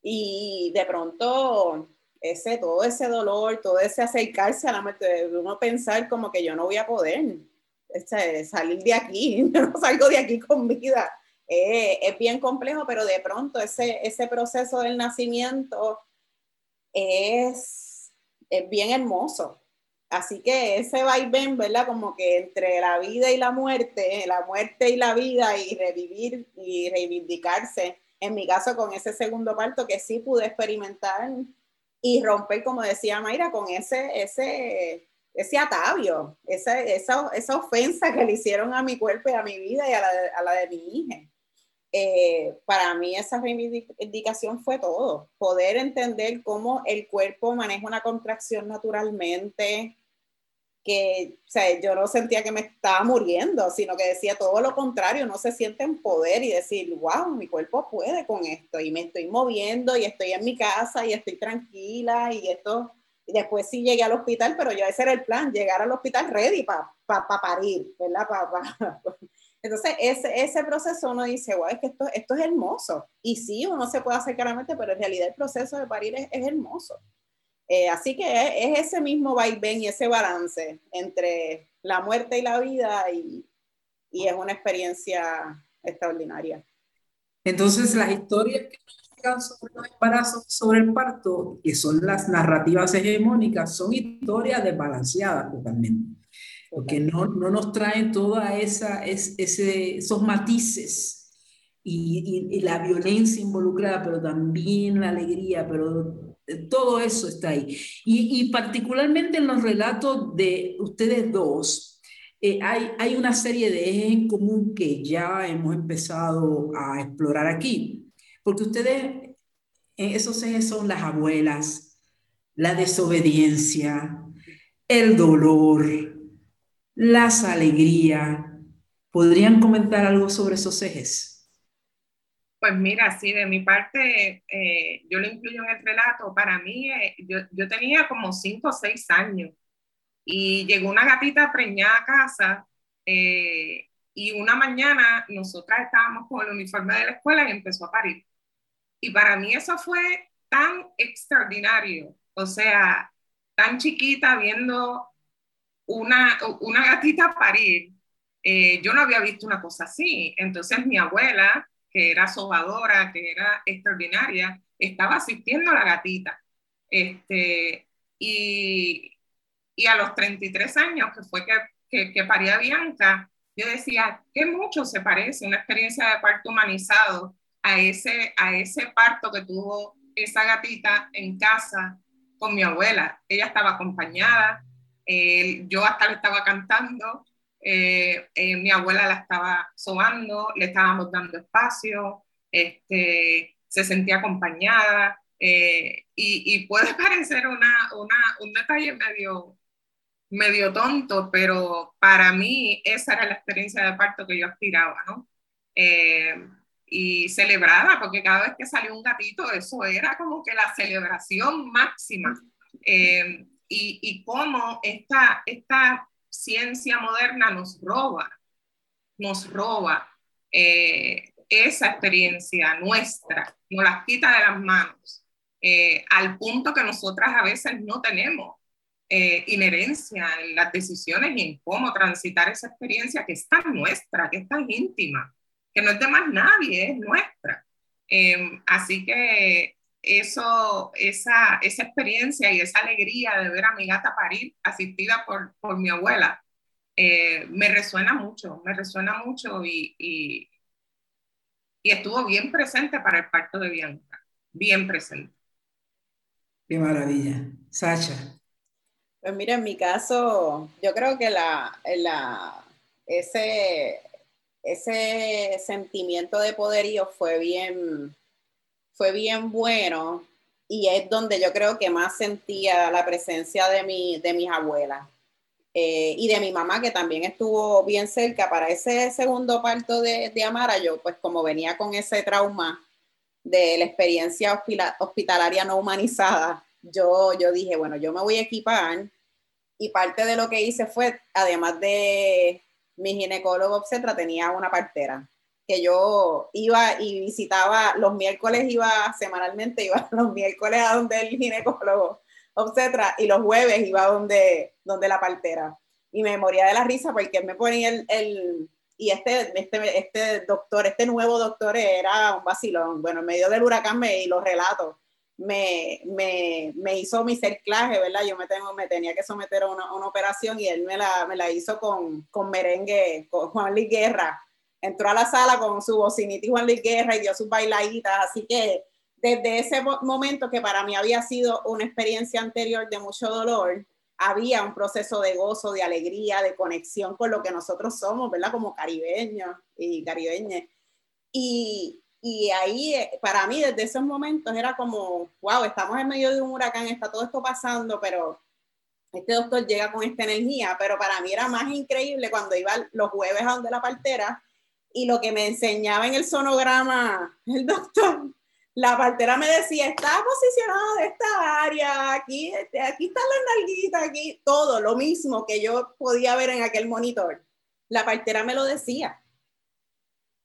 Y de pronto, ese, todo ese dolor, todo ese acercarse a la muerte, uno pensar como que yo no voy a poder salir de aquí, no salgo de aquí con vida. Eh, es bien complejo, pero de pronto ese, ese proceso del nacimiento es, es bien hermoso. Así que ese vaivén, ¿verdad? Como que entre la vida y la muerte, la muerte y la vida y revivir y reivindicarse, en mi caso con ese segundo parto que sí pude experimentar y romper, como decía Mayra, con ese, ese, ese atavio, esa, esa, esa ofensa que le hicieron a mi cuerpo y a mi vida y a la a la de mi hija. Eh, para mí esa reivindicación fue todo, poder entender cómo el cuerpo maneja una contracción naturalmente, que o sea, yo no sentía que me estaba muriendo, sino que decía todo lo contrario, no se siente en poder y decir, wow, mi cuerpo puede con esto y me estoy moviendo y estoy en mi casa y estoy tranquila y esto, después sí llegué al hospital, pero yo ese era el plan, llegar al hospital ready para pa, parir, ¿verdad? Pa, entonces, ese, ese proceso uno dice, wow, es que esto, esto es hermoso. Y sí, uno se puede hacer claramente, pero en realidad el proceso de parir es, es hermoso. Eh, así que es, ese mismo vaivén y ese balance entre la muerte y la vida y, y es una experiencia extraordinaria. Entonces, las historias que sobre los embarazos, sobre el parto, que son las narrativas hegemónicas, son historias desbalanceadas totalmente. Porque no, no nos traen toda esa, es, esos matices. Y, y, la violencia involucrada, pero también la alegría, pero todo eso está ahí. Y, y particularmente en los relatos de ustedes dos, eh, hay, hay una serie de ejes en común que ya hemos empezado a explorar aquí, porque ustedes, eh, esos ejes son las abuelas, la desobediencia, el dolor, las alegrías. ¿Podrían comentar algo sobre esos ejes? Pues mira, sí, de mi parte, eh, yo lo incluyo en el relato. Para mí, eh, yo, yo, tenía como cinco o seis años y llegó una gatita preñada a casa y una mañana nosotras estábamos con el uniforme de la escuela y empezó a parir. Y para mí eso fue tan extraordinario, o sea, tan chiquita viendo una, una gatita parir, eh, yo no había visto una cosa así. Entonces mi abuela, que era sobadora, que era extraordinaria, estaba asistiendo a la gatita. Este, y, y a los 33 años, que fue que, que, que paría Bianca, yo decía, qué mucho se parece una experiencia de parto humanizado a ese, a ese parto que tuvo esa gatita en casa con mi abuela. Ella estaba acompañada, eh, yo hasta le estaba cantando, eh, eh, mi abuela la estaba sobando, le estábamos dando espacio, este, se sentía acompañada y, y, puede parecer una, una, un detalle medio, medio tonto, pero para mí esa era la experiencia de parto que yo aspiraba, ¿no? Y celebrada, porque cada vez que salió un gatito, eso era como que la celebración máxima. Y, y cómo esta, esta ciencia moderna nos roba, nos roba eh, esa experiencia nuestra, nos las quita de las manos, eh, al punto que nosotras a veces no tenemos eh, inherencia en las decisiones y en cómo transitar esa experiencia que es tan nuestra, que es tan íntima, que no es de más nadie, es nuestra. así que eso, esa, esa experiencia y esa alegría de ver a mi gata parir asistida por, por mi abuela, eh, me resuena mucho, me resuena mucho y, y, y, estuvo bien presente para el parto de Bianca, bien presente. Qué maravilla. Sacha. Pues mira, en mi caso, yo creo que la, la, ese, ese sentimiento de poderío fue bien, fue bien bueno y es donde yo creo que más sentía la presencia de, mi, de mis abuelas eh, y de mi mamá, que también estuvo bien cerca para ese segundo parto de, de Amara. Yo, pues como venía con ese trauma de la experiencia hospitalaria no humanizada, yo, yo dije, bueno, yo me voy a equipar y parte de lo que hice fue, además de mi ginecólogo obstetra, tenía una partera que yo iba y visitaba, los miércoles iba semanalmente, iba los miércoles a donde el ginecólogo obstetra y los jueves iba donde, donde la partera. Y me moría de la risa porque me ponía el, el y este, este, este doctor, este nuevo doctor era un vacilón. Bueno, en medio del huracán me y los relatos. Me, me, me, hizo mi cerclaje, ¿verdad? Yo me, tengo, me tenía que someter a una, operación y él me la, me la hizo con, con, merengue, con Juan Luis Guerra. Entró a la sala con su bocinita y Juan Luis Guerra y dio sus bailaditas, así que desde ese momento que para mí había sido una experiencia anterior de mucho dolor, había un proceso de gozo, de alegría, de conexión con lo que nosotros somos, ¿verdad? Como caribeños y caribeñas. Y, y ahí, eh, para mí, desde esos momentos era como, wow, estamos en medio de un huracán, está todo esto pasando, pero este doctor llega con esta energía, pero para mí era más increíble cuando iba los jueves a donde la partera y lo que me enseñaba en el sonograma el doctor, la partera me decía, está posicionada en esta área, aquí, este, aquí está la nalguita, aquí, todo lo mismo que yo podía ver en aquel monitor. La partera me lo decía.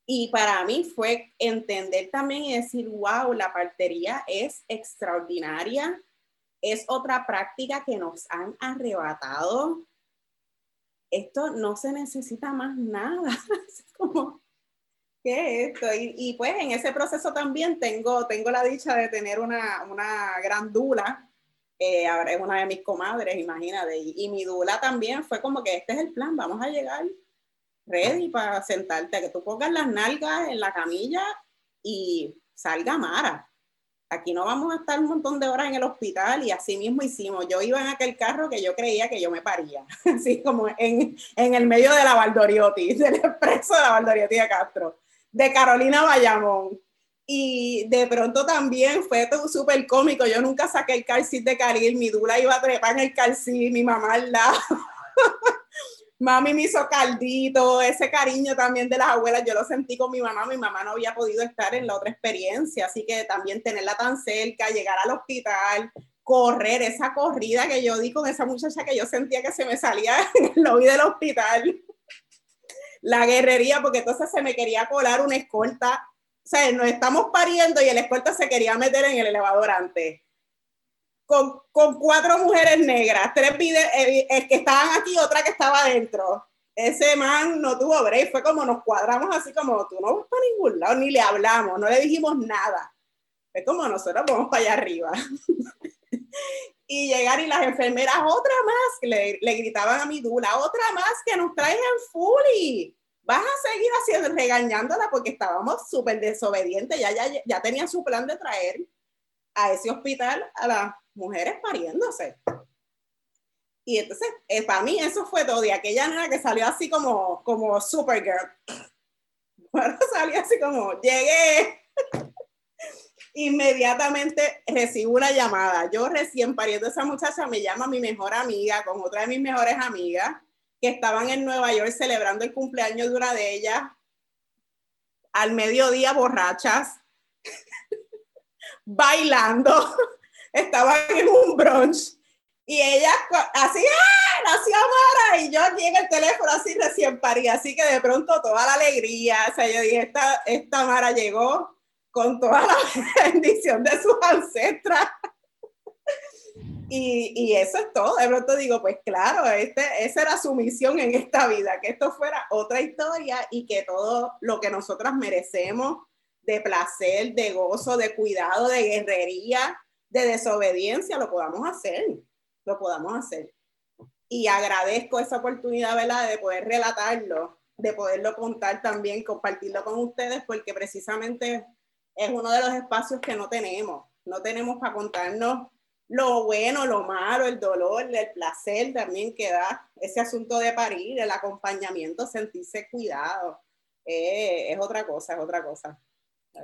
Y para mí fue entender también y decir, wow, la partería es extraordinaria, es otra práctica que nos han arrebatado. Esto no se necesita más nada. Es como, ¿qué es esto? Y, pues en ese proceso también tengo, tengo la dicha de tener una, una gran dula. Eh, ahora es una de mis comadres, imagínate. Y, y mi dula también fue como que este es el plan, vamos a llegar ready para sentarte, que tú pongas las nalgas en la camilla y salga Mara. Aquí no vamos a estar un montón de horas en el hospital y así mismo hicimos. Yo iba en aquel carro que yo creía que yo me paría, así como en, en el medio de la Valdoriotti, del expreso de la Valdoriotti de Castro, de Carolina Bayamón. Y de pronto también fue todo súper cómico. Yo nunca saqué el calcit de Caril, mi dula iba a trepar en el calcit, mi mamá al lado. Mami me hizo caldito, ese cariño también de las abuelas, yo lo sentí con mi mamá, mi mamá no había podido estar en la otra experiencia, así que también tenerla tan cerca, llegar al hospital, correr, esa corrida que yo di con esa muchacha que yo sentía que se me salía en el lobby del hospital, la guerrería, porque entonces se me quería colar una escolta, o sea, nos estamos pariendo y el escolta se quería meter en el elevador antes con, con cuatro mujeres negras, tres videos, eh, eh, que estaban aquí, otra que estaba adentro. Ese man no tuvo break, fue como nos cuadramos así como, tú no vas para ningún lado, ni le hablamos, no le dijimos nada. Es como nosotros vamos para allá arriba. y llegar y las enfermeras, otra más, le, le gritaban a mi dula, otra más que nos traen en fully. Vas a seguir haciendo, regañándola porque estábamos súper desobedientes, ya, ya, ya tenía su plan de traer a ese hospital a la mujeres pariéndose. Y entonces, eh, para mí eso fue todo. Y aquella nena que salió así como, como Supergirl. Bueno, salió así como, llegué. Inmediatamente recibo una llamada. Yo recién pariendo esa muchacha, me llama mi mejor amiga con otra de mis mejores amigas que estaban en Nueva York celebrando el cumpleaños de una de ellas al mediodía borrachas, bailando estaban en un brunch y ella así, ¡ah! Nació Mara y yo aquí en el teléfono así recién parí, así que de pronto toda la alegría, o sea, yo dije, esta, esta Mara llegó con toda la bendición de sus ancestras. Y, y, eso es todo. De pronto digo, pues claro, este, esa era su misión en esta vida, que esto fuera otra historia y que todo lo que nosotras merecemos de placer, de gozo, de cuidado, de guerrería, de desobediencia lo podamos hacer, lo podamos hacer. Y agradezco esa oportunidad, ¿verdad?, de poder relatarlo, de poderlo contar también, compartirlo con ustedes, porque precisamente es uno de los espacios que no tenemos. No tenemos para contarnos lo bueno, lo malo, el dolor, el placer también que da ese asunto de parir, el acompañamiento, sentirse cuidado. Eh, es otra cosa, es otra cosa.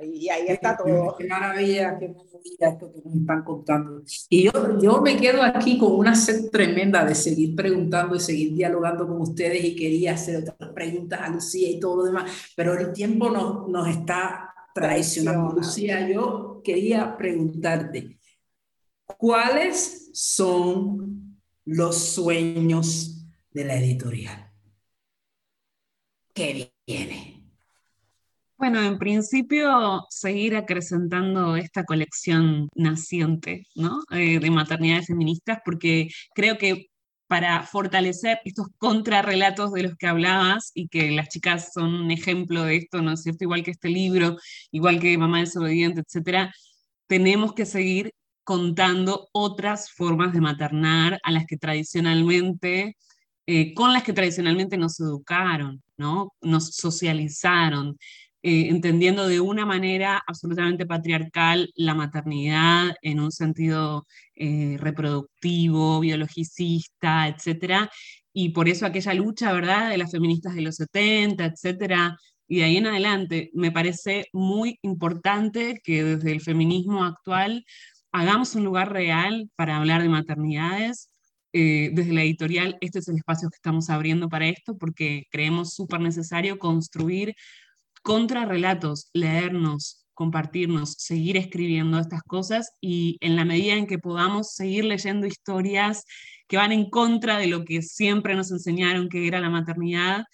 Y ahí está todo. Qué maravilla, qué maravilla esto que nos están contando. Y yo, yo me quedo aquí con una sed tremenda de seguir preguntando y seguir dialogando con ustedes y quería hacer otras preguntas a Lucía y todo lo demás, pero el tiempo nos, nos está traicionando. Lucía, yo quería preguntarte, ¿cuáles son los sueños de la editorial? ¿Qué viene? Bueno, en principio, seguir acrecentando esta colección naciente ¿no? Eh, de maternidades feministas, porque creo que para fortalecer estos contrarrelatos de los que hablabas y que las chicas son un ejemplo de esto, ¿no es cierto? Igual que este libro, igual que Mamá desobediente, etcétera, tenemos que seguir contando otras formas de maternar a las que tradicionalmente, eh, con las que tradicionalmente nos educaron, ¿no? nos socializaron, eh, entendiendo de una manera absolutamente patriarcal la maternidad en un sentido eh, reproductivo, biologicista, etcétera, y por eso aquella lucha, ¿verdad?, de las feministas de los 70, etcétera, y de ahí en adelante, me parece muy importante que desde el feminismo actual hagamos un lugar real para hablar de maternidades. Eh, desde la editorial, este es el espacio que estamos abriendo para esto porque creemos súper necesario construir contrarrelatos, leernos, compartirnos, seguir escribiendo estas cosas y en la medida en que podamos seguir leyendo historias que van en contra de lo que siempre nos enseñaron que era la maternidad,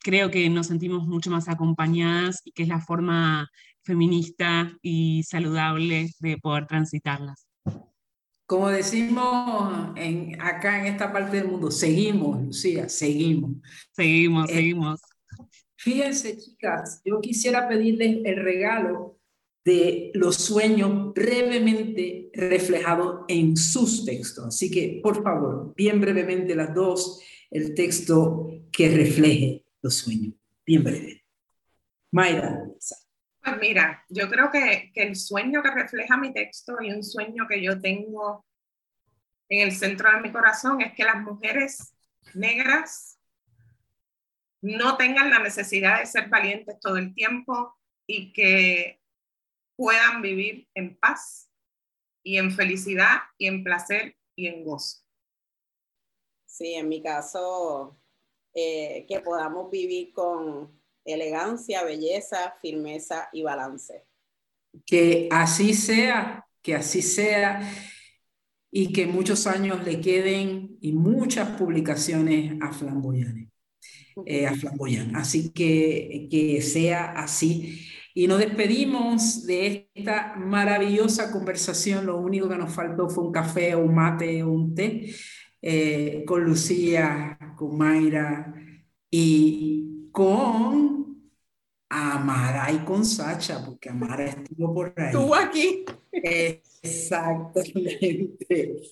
creo que nos sentimos mucho más acompañadas y que es la forma feminista y saludable de poder transitarlas. Como decimos en, acá en esta parte del mundo, seguimos, Lucía, seguimos. Seguimos, eh, seguimos. Fíjense, chicas, yo quisiera pedirles el regalo de los sueños brevemente reflejados en sus textos. Así que, por favor, bien brevemente las dos, el texto que refleje los sueños. Bien breve. Mayra. Pues mira, yo creo que, que el sueño que refleja mi texto y un sueño que yo tengo en el centro de mi corazón es que las mujeres negras no tengan la necesidad de ser valientes todo el tiempo y que puedan vivir en paz y en felicidad y en placer y en gozo. Sí, en mi caso, eh, que podamos vivir con elegancia, belleza, firmeza y balance. Que así sea, que así sea y que muchos años le queden y muchas publicaciones a Flamboyane eh, a Flamboyán. Así que que sea así. Y nos despedimos de esta maravillosa conversación. Lo único que nos faltó fue un café, un mate, un té, eh, con Lucía, con Mayra y con Amara y con Sacha, porque Amara estuvo por ahí. Estuvo aquí. Exactamente.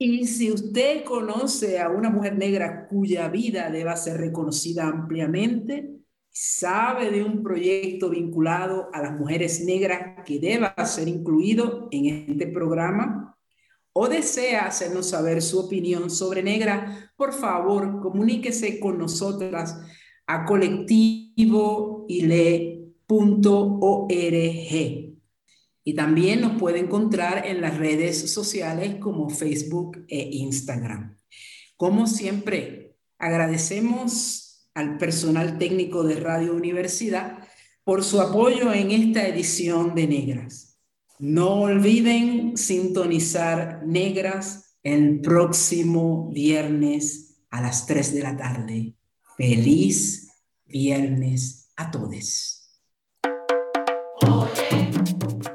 Y si usted conoce a una mujer negra cuya vida deba ser reconocida ampliamente, sabe de un proyecto vinculado a las mujeres negras que deba ser incluido en este programa, o desea hacernos saber su opinión sobre negra, por favor, comuníquese con nosotras a colectivoile.org. Y también nos puede encontrar en las redes sociales como Facebook e Instagram. Como siempre, agradecemos al personal técnico de Radio Universidad por su apoyo en esta edición de Negras. No olviden sintonizar Negras el próximo viernes a las 3 de la tarde. Feliz viernes a todos.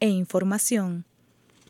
e información.